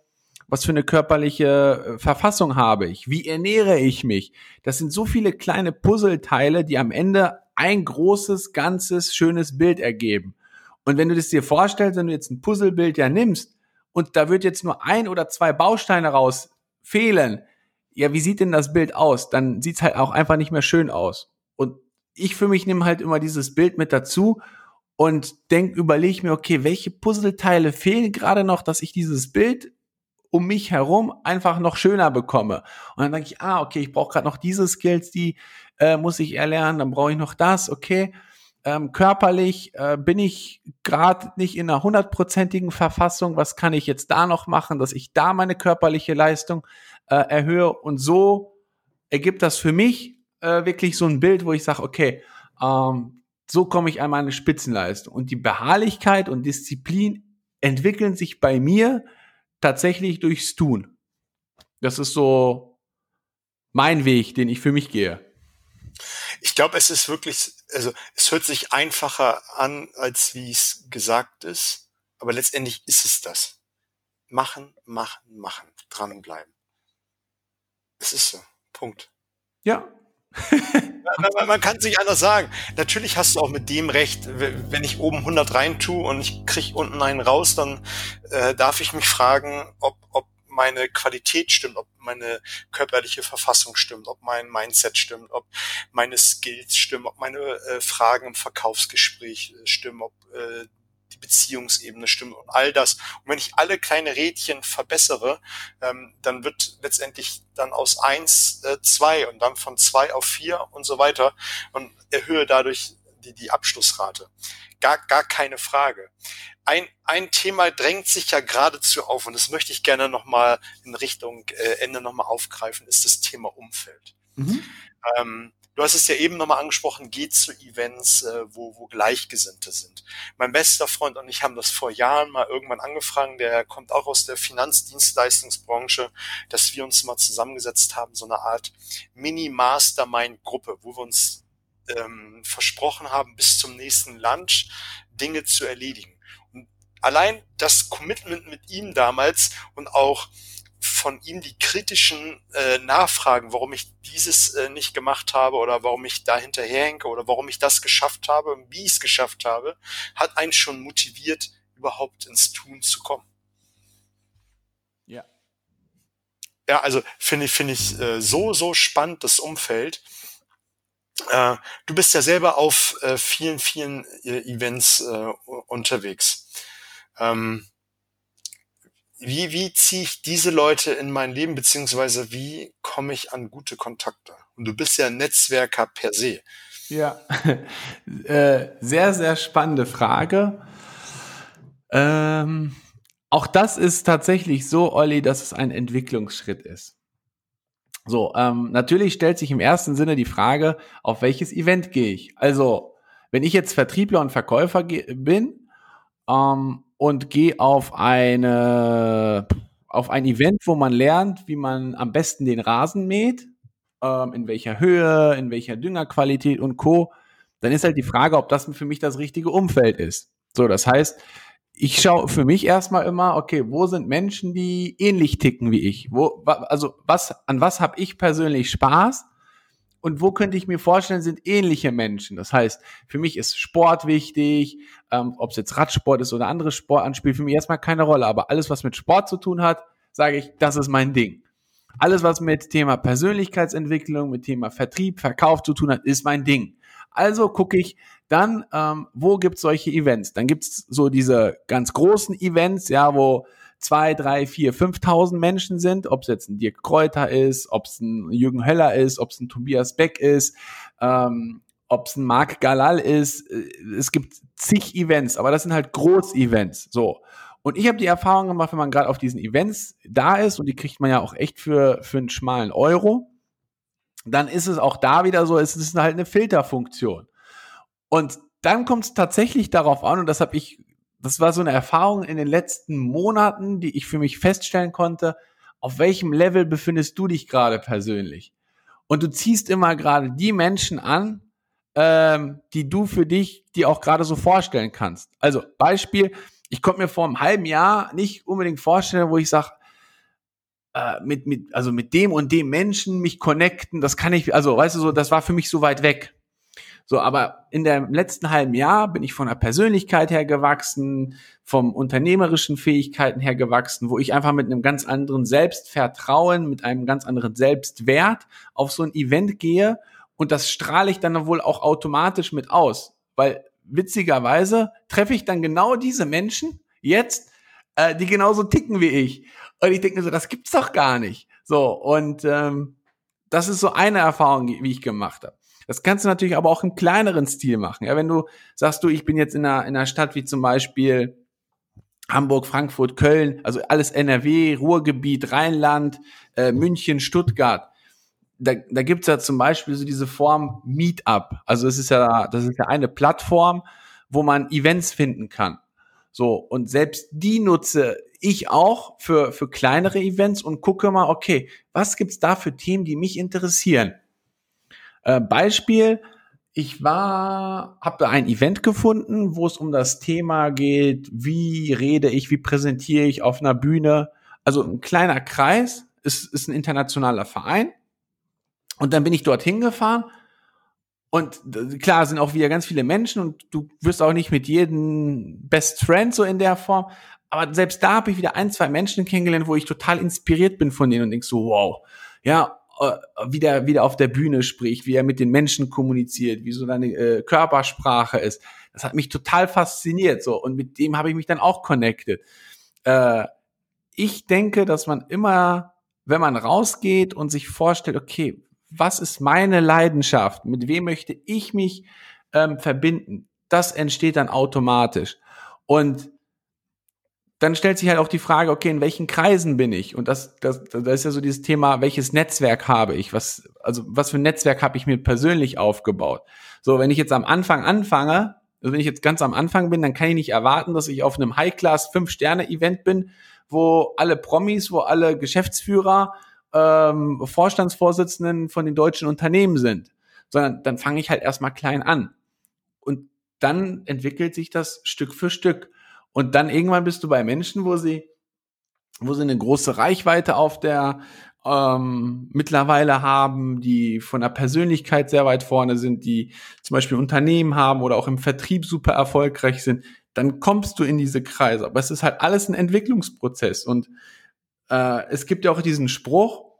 was für eine körperliche äh, Verfassung habe ich? Wie ernähre ich mich? Das sind so viele kleine Puzzleteile, die am Ende ein großes, ganzes, schönes Bild ergeben. Und wenn du das dir vorstellst, wenn du jetzt ein Puzzlebild ja nimmst und da wird jetzt nur ein oder zwei Bausteine raus fehlen, ja, wie sieht denn das Bild aus? Dann sieht's halt auch einfach nicht mehr schön aus. Und ich für mich nehme halt immer dieses Bild mit dazu und denk, überlege mir, okay, welche Puzzleteile fehlen gerade noch, dass ich dieses Bild um mich herum einfach noch schöner bekomme. Und dann denke ich, ah, okay, ich brauche gerade noch diese Skills, die äh, muss ich erlernen, dann brauche ich noch das, okay. Ähm, körperlich äh, bin ich gerade nicht in einer hundertprozentigen Verfassung. Was kann ich jetzt da noch machen, dass ich da meine körperliche Leistung äh, erhöhe? Und so ergibt das für mich äh, wirklich so ein Bild, wo ich sage, okay, ähm, so komme ich an meine Spitzenleistung. Und die Beharrlichkeit und Disziplin entwickeln sich bei mir tatsächlich durchs Tun. Das ist so mein Weg, den ich für mich gehe. Ich glaube, es ist wirklich, also es hört sich einfacher an, als wie es gesagt ist, aber letztendlich ist es das. Machen, machen, machen, dranbleiben. Es ist so. Punkt. Ja, man, man kann es nicht anders sagen. Natürlich hast du auch mit dem recht, wenn ich oben 100 rein tue und ich krieg unten einen raus, dann äh, darf ich mich fragen, ob, ob meine Qualität stimmt, ob meine körperliche Verfassung stimmt, ob mein Mindset stimmt, ob meine Skills stimmen, ob meine äh, Fragen im Verkaufsgespräch äh, stimmen, ob äh, die Beziehungsebene stimmt und all das. Und wenn ich alle kleine Rädchen verbessere, ähm, dann wird letztendlich dann aus eins äh, zwei und dann von zwei auf vier und so weiter und erhöhe dadurch die, die Abschlussrate. Gar, gar keine Frage. Ein, ein Thema drängt sich ja geradezu auf und das möchte ich gerne nochmal in Richtung äh, Ende nochmal aufgreifen, ist das Thema Umfeld. Mhm. Ähm, Du hast es ja eben nochmal angesprochen, geht zu Events, äh, wo, wo Gleichgesinnte sind. Mein bester Freund und ich haben das vor Jahren mal irgendwann angefangen, der kommt auch aus der Finanzdienstleistungsbranche, dass wir uns mal zusammengesetzt haben, so eine Art Mini-Mastermind-Gruppe, wo wir uns ähm, versprochen haben, bis zum nächsten Lunch Dinge zu erledigen. Und allein das Commitment mit ihm damals und auch von ihm die kritischen äh, Nachfragen, warum ich dieses äh, nicht gemacht habe oder warum ich da hinterherhänge oder warum ich das geschafft habe und wie ich es geschafft habe, hat einen schon motiviert, überhaupt ins Tun zu kommen. Ja. Ja, also finde ich, finde ich äh, so, so spannend, das Umfeld. Äh, du bist ja selber auf äh, vielen, vielen äh, Events äh, unterwegs. Ähm, wie, wie ziehe ich diese Leute in mein Leben, beziehungsweise wie komme ich an gute Kontakte? Und du bist ja Netzwerker per se. Ja, äh, sehr, sehr spannende Frage. Ähm, auch das ist tatsächlich so, Olli, dass es ein Entwicklungsschritt ist. So, ähm, natürlich stellt sich im ersten Sinne die Frage, auf welches Event gehe ich? Also, wenn ich jetzt Vertriebler und Verkäufer bin ähm, und gehe auf eine auf ein Event, wo man lernt, wie man am besten den Rasen mäht, ähm, in welcher Höhe, in welcher Düngerqualität und Co., dann ist halt die Frage, ob das für mich das richtige Umfeld ist. So, das heißt, ich schaue für mich erstmal immer, okay, wo sind Menschen, die ähnlich ticken wie ich? Wo, also was, an was habe ich persönlich Spaß? Und wo könnte ich mir vorstellen, sind ähnliche Menschen? Das heißt, für mich ist Sport wichtig, ähm, ob es jetzt Radsport ist oder andere Sport für mich erstmal keine Rolle. Aber alles, was mit Sport zu tun hat, sage ich, das ist mein Ding. Alles, was mit Thema Persönlichkeitsentwicklung, mit Thema Vertrieb, Verkauf zu tun hat, ist mein Ding. Also gucke ich dann, ähm, wo gibt's solche Events? Dann gibt's so diese ganz großen Events, ja, wo zwei, drei, vier, 5.000 Menschen sind, ob es jetzt ein Dirk Kräuter ist, ob es ein Jürgen Höller ist, ob es ein Tobias Beck ist, ähm, ob es ein Marc Galal ist. Äh, es gibt zig Events, aber das sind halt Groß-Events. So. Und ich habe die Erfahrung gemacht, wenn man gerade auf diesen Events da ist, und die kriegt man ja auch echt für, für einen schmalen Euro, dann ist es auch da wieder so, es ist halt eine Filterfunktion. Und dann kommt es tatsächlich darauf an, und das habe ich, das war so eine Erfahrung in den letzten Monaten, die ich für mich feststellen konnte, auf welchem Level befindest du dich gerade persönlich? Und du ziehst immer gerade die Menschen an, ähm, die du für dich, die auch gerade so vorstellen kannst. Also Beispiel, ich konnte mir vor einem halben Jahr nicht unbedingt vorstellen, wo ich sage, äh, mit, mit, also mit dem und dem Menschen mich connecten, das kann ich, also weißt du so, das war für mich so weit weg. So, aber in dem letzten halben Jahr bin ich von der Persönlichkeit her gewachsen, vom unternehmerischen Fähigkeiten her gewachsen, wo ich einfach mit einem ganz anderen Selbstvertrauen, mit einem ganz anderen Selbstwert auf so ein Event gehe und das strahle ich dann wohl auch automatisch mit aus, weil witzigerweise treffe ich dann genau diese Menschen jetzt, äh, die genauso ticken wie ich. Und ich denke mir so, das gibt's doch gar nicht. So, und ähm, das ist so eine Erfahrung, wie ich gemacht habe. Das kannst du natürlich aber auch im kleineren Stil machen. Ja, wenn du sagst, du, ich bin jetzt in einer, in einer Stadt wie zum Beispiel Hamburg, Frankfurt, Köln, also alles NRW, Ruhrgebiet, Rheinland, äh, München, Stuttgart. Da, da gibt's ja zum Beispiel so diese Form Meetup. Also es ist ja, das ist ja eine Plattform, wo man Events finden kann. So, und selbst die nutze ich auch für, für kleinere Events und gucke mal, okay, was gibt's da für Themen, die mich interessieren? Äh, Beispiel, ich war, habe ein Event gefunden, wo es um das Thema geht, wie rede ich, wie präsentiere ich auf einer Bühne. Also ein kleiner Kreis, ist, ist ein internationaler Verein. Und dann bin ich dorthin gefahren und klar sind auch wieder ganz viele Menschen und du wirst auch nicht mit jedem Best Friend so in der Form. Aber selbst da habe ich wieder ein, zwei Menschen kennengelernt, wo ich total inspiriert bin von denen und denk so, wow, ja, wie der, wie der auf der Bühne spricht, wie er mit den Menschen kommuniziert, wie so seine äh, Körpersprache ist. Das hat mich total fasziniert, so. Und mit dem habe ich mich dann auch connected. Äh, ich denke, dass man immer, wenn man rausgeht und sich vorstellt, okay, was ist meine Leidenschaft? Mit wem möchte ich mich ähm, verbinden? Das entsteht dann automatisch. Und dann stellt sich halt auch die Frage, okay, in welchen Kreisen bin ich? Und das, das, das ist ja so dieses Thema, welches Netzwerk habe ich? Was, also was für ein Netzwerk habe ich mir persönlich aufgebaut? So, wenn ich jetzt am Anfang anfange, also wenn ich jetzt ganz am Anfang bin, dann kann ich nicht erwarten, dass ich auf einem High-Class Fünf-Sterne-Event bin, wo alle Promis, wo alle Geschäftsführer ähm, Vorstandsvorsitzenden von den deutschen Unternehmen sind, sondern dann fange ich halt erstmal klein an. Und dann entwickelt sich das Stück für Stück. Und dann irgendwann bist du bei Menschen, wo sie, wo sie eine große Reichweite auf der ähm, mittlerweile haben, die von der Persönlichkeit sehr weit vorne sind, die zum Beispiel Unternehmen haben oder auch im Vertrieb super erfolgreich sind, dann kommst du in diese Kreise. Aber es ist halt alles ein Entwicklungsprozess. Und äh, es gibt ja auch diesen Spruch,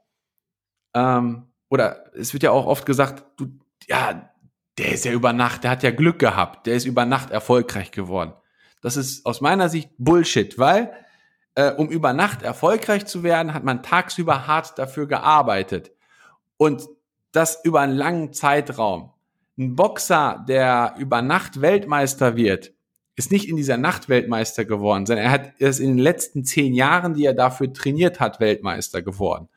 ähm, oder es wird ja auch oft gesagt, du, ja, der ist ja über Nacht, der hat ja Glück gehabt, der ist über Nacht erfolgreich geworden. Das ist aus meiner Sicht Bullshit, weil äh, um über Nacht erfolgreich zu werden, hat man tagsüber hart dafür gearbeitet. Und das über einen langen Zeitraum. Ein Boxer, der über Nacht Weltmeister wird, ist nicht in dieser Nacht Weltmeister geworden, sondern er hat er ist in den letzten zehn Jahren, die er dafür trainiert hat, Weltmeister geworden.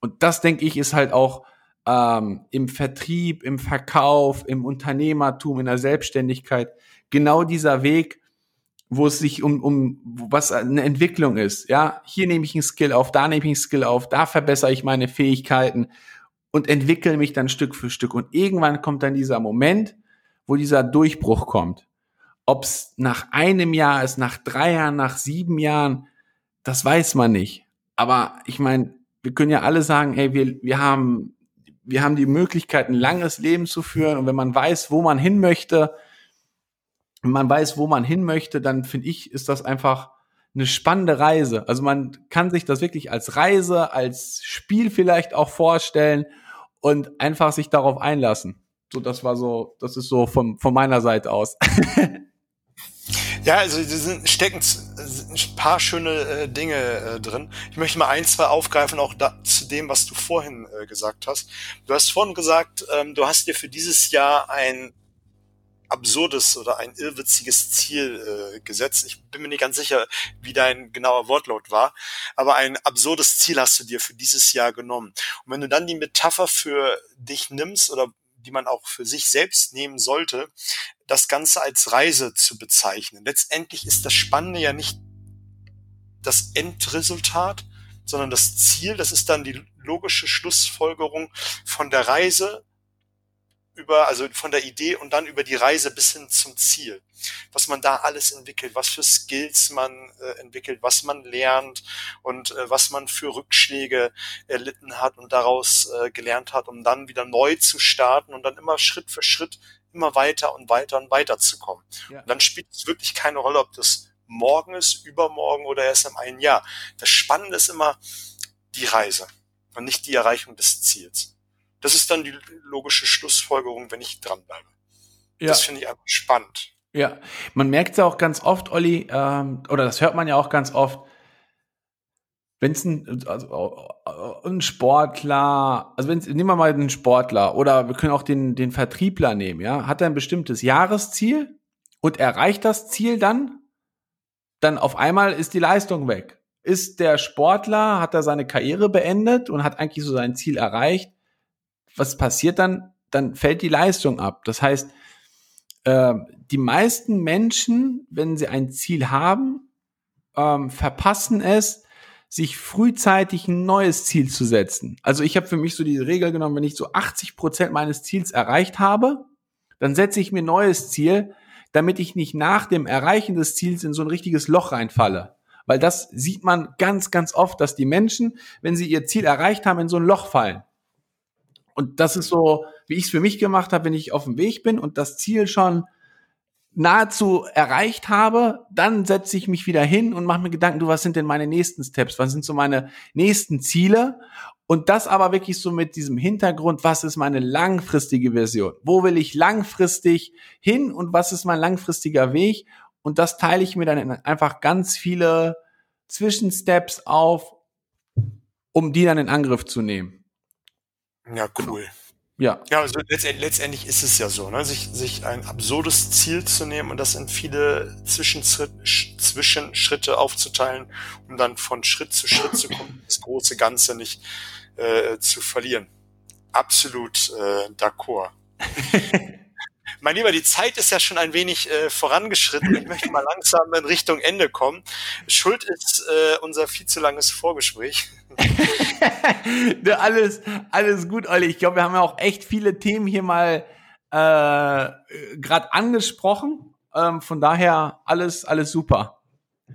Und das, denke ich, ist halt auch ähm, im Vertrieb, im Verkauf, im Unternehmertum, in der Selbstständigkeit genau dieser Weg, wo es sich um, um was eine Entwicklung ist. Ja, hier nehme ich einen Skill auf, da nehme ich einen Skill auf, da verbessere ich meine Fähigkeiten und entwickle mich dann Stück für Stück. Und irgendwann kommt dann dieser Moment, wo dieser Durchbruch kommt. Ob es nach einem Jahr ist, nach drei Jahren, nach sieben Jahren, das weiß man nicht. Aber ich meine, wir können ja alle sagen, hey, wir, wir haben, wir haben die Möglichkeit, ein langes Leben zu führen. Und wenn man weiß, wo man hin möchte, man weiß, wo man hin möchte, dann finde ich, ist das einfach eine spannende Reise. Also man kann sich das wirklich als Reise, als Spiel vielleicht auch vorstellen und einfach sich darauf einlassen. So, das war so, das ist so von, von meiner Seite aus. ja, also sind, stecken ein paar schöne äh, Dinge äh, drin. Ich möchte mal ein, zwei aufgreifen, auch da, zu dem, was du vorhin äh, gesagt hast. Du hast vorhin gesagt, ähm, du hast dir für dieses Jahr ein absurdes oder ein irrwitziges Ziel äh, gesetzt. Ich bin mir nicht ganz sicher, wie dein genauer Wortlaut war, aber ein absurdes Ziel hast du dir für dieses Jahr genommen. Und wenn du dann die Metapher für dich nimmst oder die man auch für sich selbst nehmen sollte, das Ganze als Reise zu bezeichnen. Letztendlich ist das Spannende ja nicht das Endresultat, sondern das Ziel, das ist dann die logische Schlussfolgerung von der Reise über, also von der Idee und dann über die Reise bis hin zum Ziel. Was man da alles entwickelt, was für Skills man äh, entwickelt, was man lernt und äh, was man für Rückschläge erlitten hat und daraus äh, gelernt hat, um dann wieder neu zu starten und dann immer Schritt für Schritt immer weiter und weiter und weiter zu kommen. Ja. Und dann spielt es wirklich keine Rolle, ob das morgen ist, übermorgen oder erst in einem Jahr. Das Spannende ist immer die Reise und nicht die Erreichung des Ziels. Das ist dann die logische Schlussfolgerung, wenn ich dranbleibe. Ja. Das finde ich einfach spannend. Ja, man merkt es ja auch ganz oft, Olli, ähm, oder das hört man ja auch ganz oft, wenn es ein, also, ein Sportler, also wenn nehmen wir mal einen Sportler oder wir können auch den, den Vertriebler nehmen, ja, hat er ein bestimmtes Jahresziel und erreicht das Ziel dann, dann auf einmal ist die Leistung weg. Ist der Sportler, hat er seine Karriere beendet und hat eigentlich so sein Ziel erreicht, was passiert dann? Dann fällt die Leistung ab. Das heißt, äh, die meisten Menschen, wenn sie ein Ziel haben, ähm, verpassen es, sich frühzeitig ein neues Ziel zu setzen. Also ich habe für mich so die Regel genommen, wenn ich so 80 Prozent meines Ziels erreicht habe, dann setze ich mir ein neues Ziel, damit ich nicht nach dem Erreichen des Ziels in so ein richtiges Loch reinfalle. Weil das sieht man ganz, ganz oft, dass die Menschen, wenn sie ihr Ziel erreicht haben, in so ein Loch fallen. Und das ist so, wie ich es für mich gemacht habe, wenn ich auf dem Weg bin und das Ziel schon nahezu erreicht habe, dann setze ich mich wieder hin und mache mir Gedanken, du, was sind denn meine nächsten Steps? Was sind so meine nächsten Ziele? Und das aber wirklich so mit diesem Hintergrund, was ist meine langfristige Version? Wo will ich langfristig hin und was ist mein langfristiger Weg? Und das teile ich mir dann in einfach ganz viele Zwischensteps auf, um die dann in Angriff zu nehmen. Ja, cool. Ja. Ja, also letztendlich ist es ja so, ne? sich, sich ein absurdes Ziel zu nehmen und das in viele Zwischenschritte aufzuteilen, um dann von Schritt zu Schritt zu kommen, das große Ganze nicht äh, zu verlieren. Absolut äh, d'accord. mein Lieber, die Zeit ist ja schon ein wenig äh, vorangeschritten. Ich möchte mal langsam in Richtung Ende kommen. Schuld ist äh, unser viel zu langes Vorgespräch. alles, alles gut, Olli. Ich glaube, wir haben ja auch echt viele Themen hier mal äh, gerade angesprochen. Ähm, von daher alles, alles super.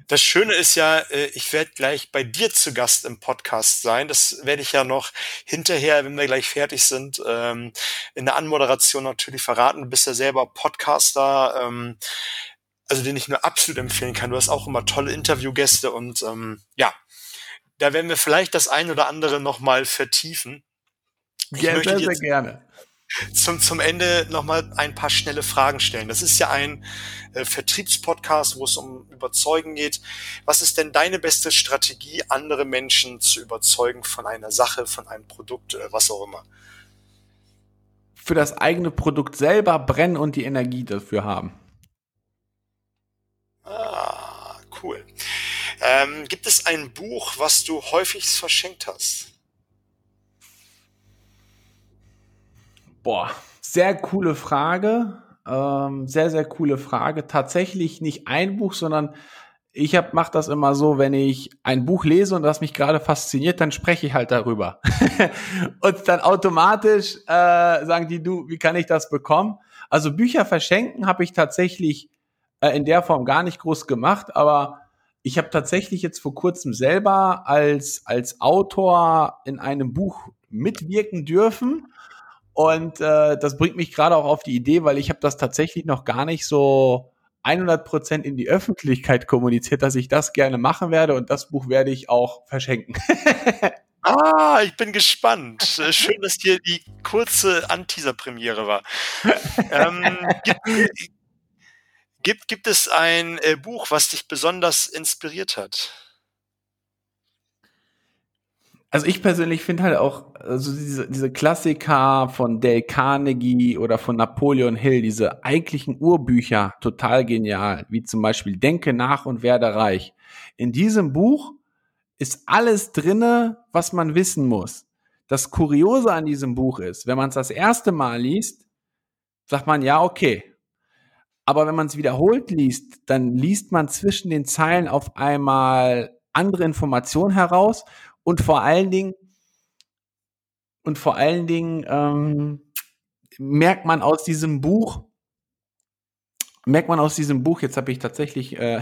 Das Schöne ist ja, äh, ich werde gleich bei dir zu Gast im Podcast sein. Das werde ich ja noch hinterher, wenn wir gleich fertig sind, ähm, in der Anmoderation natürlich verraten. Du bist ja selber Podcaster, ähm, also den ich nur absolut empfehlen kann. Du hast auch immer tolle Interviewgäste und ja, da werden wir vielleicht das ein oder andere nochmal vertiefen. Ja, sehr, sehr gerne. Zum, zum Ende nochmal ein paar schnelle Fragen stellen. Das ist ja ein äh, Vertriebspodcast, wo es um Überzeugen geht. Was ist denn deine beste Strategie, andere Menschen zu überzeugen von einer Sache, von einem Produkt, äh, was auch immer? Für das eigene Produkt selber brennen und die Energie dafür haben. Ah, cool. Ähm, gibt es ein Buch, was du häufig verschenkt hast? Boah, sehr coole Frage. Ähm, sehr, sehr coole Frage. Tatsächlich nicht ein Buch, sondern ich hab, mach das immer so, wenn ich ein Buch lese und das mich gerade fasziniert, dann spreche ich halt darüber. und dann automatisch äh, sagen die, du, wie kann ich das bekommen? Also Bücher verschenken habe ich tatsächlich äh, in der Form gar nicht groß gemacht, aber ich habe tatsächlich jetzt vor kurzem selber als, als Autor in einem Buch mitwirken dürfen. Und äh, das bringt mich gerade auch auf die Idee, weil ich habe das tatsächlich noch gar nicht so 100 Prozent in die Öffentlichkeit kommuniziert, dass ich das gerne machen werde und das Buch werde ich auch verschenken. ah, ich bin gespannt. Schön, dass hier die kurze Anteaser-Premiere war. ähm, gibt, gibt, gibt es ein äh, Buch, was dich besonders inspiriert hat? Also ich persönlich finde halt auch also diese, diese Klassiker von Dale Carnegie oder von Napoleon Hill, diese eigentlichen Urbücher total genial, wie zum Beispiel Denke nach und werde reich. In diesem Buch ist alles drinne, was man wissen muss. Das Kuriose an diesem Buch ist, wenn man es das erste Mal liest, sagt man ja, okay. Aber wenn man es wiederholt liest, dann liest man zwischen den Zeilen auf einmal andere Informationen heraus und vor allen Dingen, und vor allen Dingen ähm, merkt man aus diesem Buch, merkt man aus diesem Buch, jetzt habe ich tatsächlich, äh,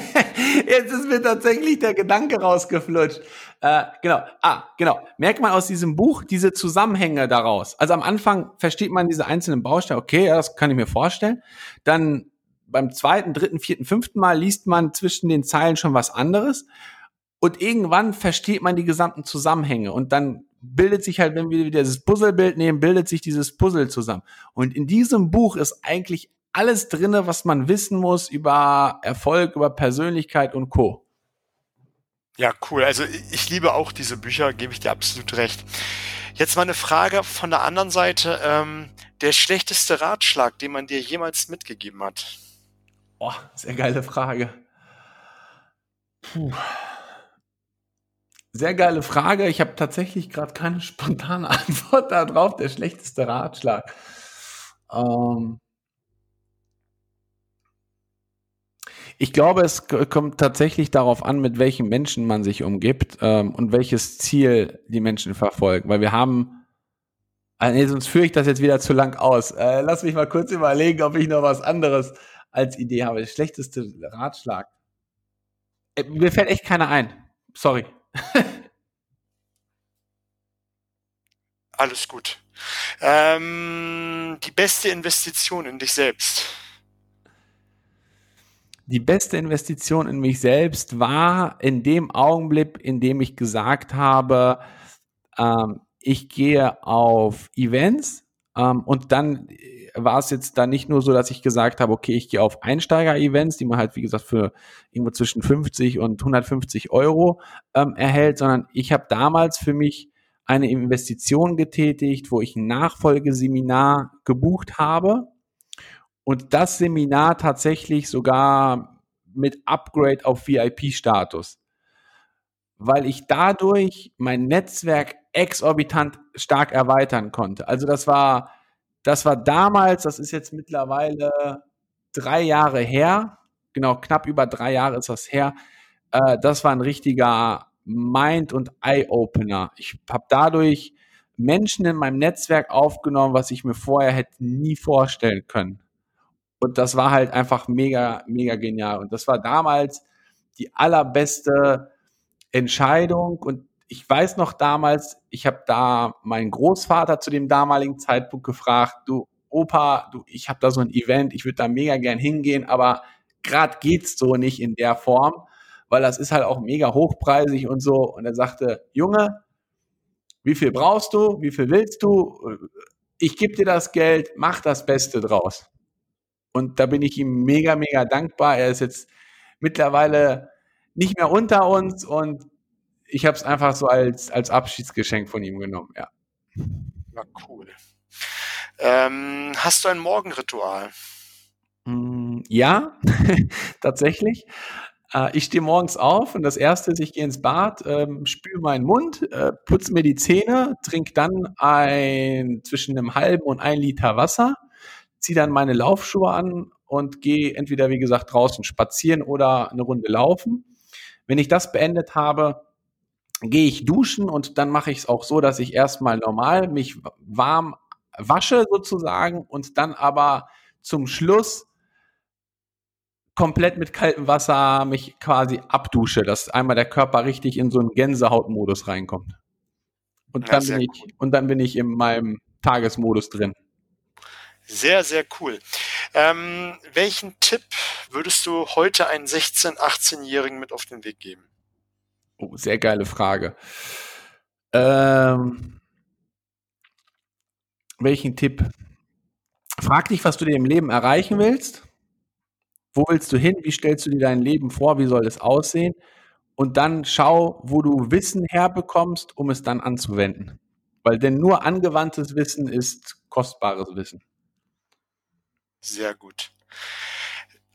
jetzt ist mir tatsächlich der Gedanke rausgeflutscht. Äh, genau, ah, genau. Merkt man aus diesem Buch diese Zusammenhänge daraus. Also am Anfang versteht man diese einzelnen Bausteine, okay, ja, das kann ich mir vorstellen. Dann beim zweiten, dritten, vierten, fünften Mal liest man zwischen den Zeilen schon was anderes. Und irgendwann versteht man die gesamten Zusammenhänge und dann bildet sich halt, wenn wir wieder dieses Puzzlebild nehmen, bildet sich dieses Puzzle zusammen. Und in diesem Buch ist eigentlich alles drinne, was man wissen muss über Erfolg, über Persönlichkeit und Co. Ja, cool. Also ich liebe auch diese Bücher, gebe ich dir absolut recht. Jetzt mal eine Frage von der anderen Seite. Ähm, der schlechteste Ratschlag, den man dir jemals mitgegeben hat? Oh, sehr geile Frage. Puh. Sehr geile Frage. Ich habe tatsächlich gerade keine spontane Antwort darauf. Der schlechteste Ratschlag. Ähm ich glaube, es kommt tatsächlich darauf an, mit welchen Menschen man sich umgibt ähm, und welches Ziel die Menschen verfolgen. Weil wir haben, nee, sonst führe ich das jetzt wieder zu lang aus. Äh, lass mich mal kurz überlegen, ob ich noch was anderes als Idee habe. Der schlechteste Ratschlag. Äh, mir fällt echt keiner ein. Sorry. Alles gut. Ähm, die beste Investition in dich selbst. Die beste Investition in mich selbst war in dem Augenblick, in dem ich gesagt habe, ähm, ich gehe auf Events ähm, und dann war es jetzt dann nicht nur so, dass ich gesagt habe, okay, ich gehe auf Einsteiger-Events, die man halt, wie gesagt, für irgendwo zwischen 50 und 150 Euro ähm, erhält, sondern ich habe damals für mich eine Investition getätigt, wo ich ein Nachfolgeseminar gebucht habe und das Seminar tatsächlich sogar mit Upgrade auf VIP-Status, weil ich dadurch mein Netzwerk exorbitant stark erweitern konnte. Also das war das war damals, das ist jetzt mittlerweile drei Jahre her, genau knapp über drei Jahre ist das her. Äh, das war ein richtiger Mind- und Eye-Opener. Ich habe dadurch Menschen in meinem Netzwerk aufgenommen, was ich mir vorher hätte nie vorstellen können. Und das war halt einfach mega, mega genial. Und das war damals die allerbeste Entscheidung. Und ich weiß noch damals, ich habe da meinen Großvater zu dem damaligen Zeitpunkt gefragt, du Opa, du, ich habe da so ein Event, ich würde da mega gern hingehen, aber gerade geht's so nicht in der Form, weil das ist halt auch mega hochpreisig und so. Und er sagte, Junge, wie viel brauchst du? Wie viel willst du? Ich gebe dir das Geld, mach das Beste draus. Und da bin ich ihm mega, mega dankbar. Er ist jetzt mittlerweile nicht mehr unter uns und ich habe es einfach so als, als Abschiedsgeschenk von ihm genommen, ja. Ja, cool. Ähm, hast du ein Morgenritual? Mm, ja, tatsächlich. Äh, ich stehe morgens auf und das erste ist, ich gehe ins Bad, ähm, spüle meinen Mund, äh, putze mir die Zähne, trinke dann ein zwischen einem halben und ein Liter Wasser, ziehe dann meine Laufschuhe an und gehe entweder, wie gesagt, draußen spazieren oder eine Runde laufen. Wenn ich das beendet habe, gehe ich duschen und dann mache ich es auch so, dass ich erstmal normal mich warm wasche sozusagen und dann aber zum Schluss komplett mit kaltem Wasser mich quasi abdusche, dass einmal der Körper richtig in so einen Gänsehautmodus reinkommt. Und dann, bin ich, und dann bin ich in meinem Tagesmodus drin. Sehr, sehr cool. Ähm, welchen Tipp würdest du heute einen 16-, 18-Jährigen mit auf den Weg geben? Oh, sehr geile Frage. Ähm, welchen Tipp? Frag dich, was du dir im Leben erreichen willst. Wo willst du hin? Wie stellst du dir dein Leben vor? Wie soll es aussehen? Und dann schau, wo du Wissen herbekommst, um es dann anzuwenden. Weil denn nur angewandtes Wissen ist kostbares Wissen. Sehr gut.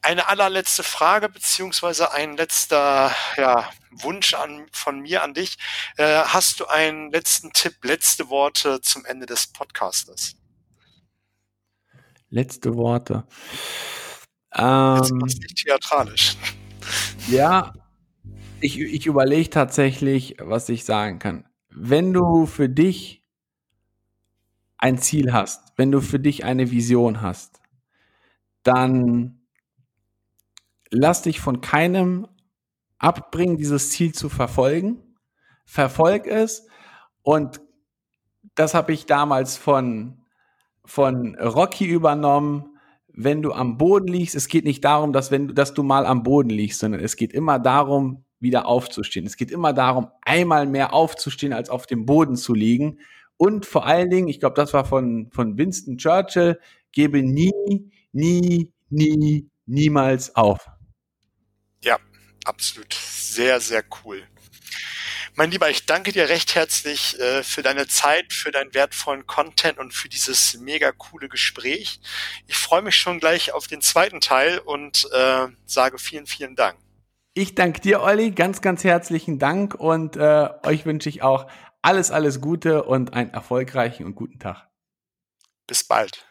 Eine allerletzte Frage beziehungsweise ein letzter ja, Wunsch an, von mir an dich. Äh, hast du einen letzten Tipp, letzte Worte zum Ende des Podcastes? Letzte Worte. Ähm, Jetzt nicht theatralisch. Ja, ich, ich überlege tatsächlich, was ich sagen kann. Wenn du für dich ein Ziel hast, wenn du für dich eine Vision hast, dann lass dich von keinem abbringen, dieses Ziel zu verfolgen. Verfolg es und das habe ich damals von, von Rocky übernommen wenn du am Boden liegst, es geht nicht darum, dass, wenn, dass du mal am Boden liegst, sondern es geht immer darum, wieder aufzustehen. Es geht immer darum, einmal mehr aufzustehen, als auf dem Boden zu liegen. Und vor allen Dingen, ich glaube, das war von, von Winston Churchill, gebe nie, nie, nie, niemals auf. Ja, absolut. Sehr, sehr cool. Mein Lieber, ich danke dir recht herzlich äh, für deine Zeit, für deinen wertvollen Content und für dieses mega coole Gespräch. Ich freue mich schon gleich auf den zweiten Teil und äh, sage vielen, vielen Dank. Ich danke dir, Olli, ganz, ganz herzlichen Dank und äh, euch wünsche ich auch alles, alles Gute und einen erfolgreichen und guten Tag. Bis bald.